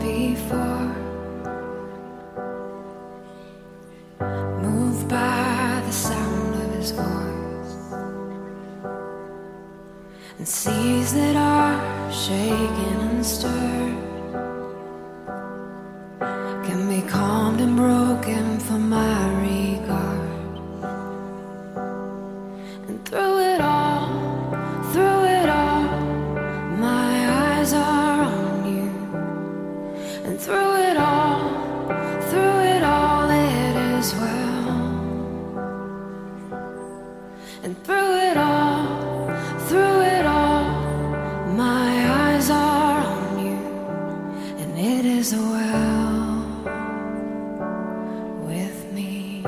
Before, moved by the sound of his voice, and seas that are shaken and stirred. is well with me.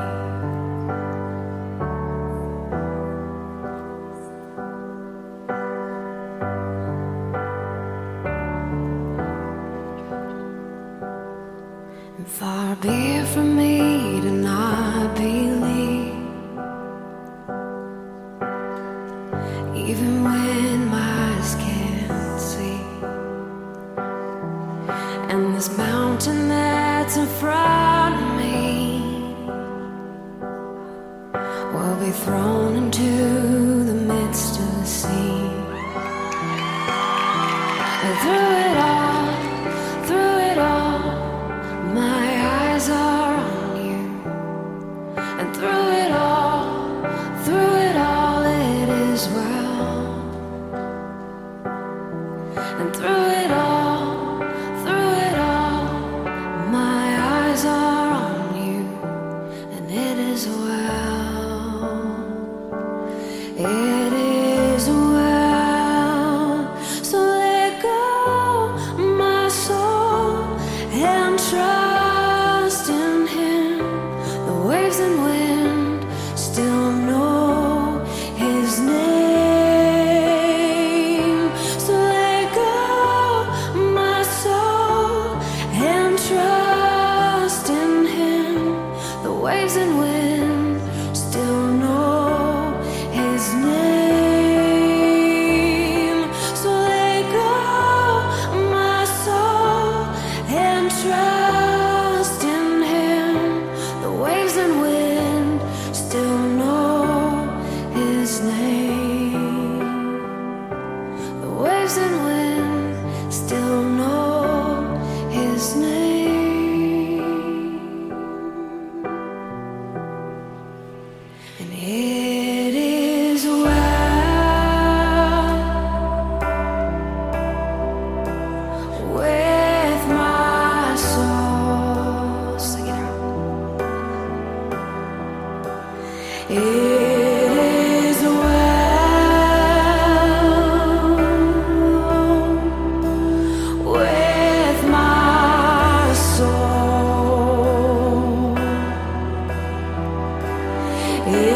And far be it from me to not believe, even when my skin. will be thrown into the midst of the sea. Yeah.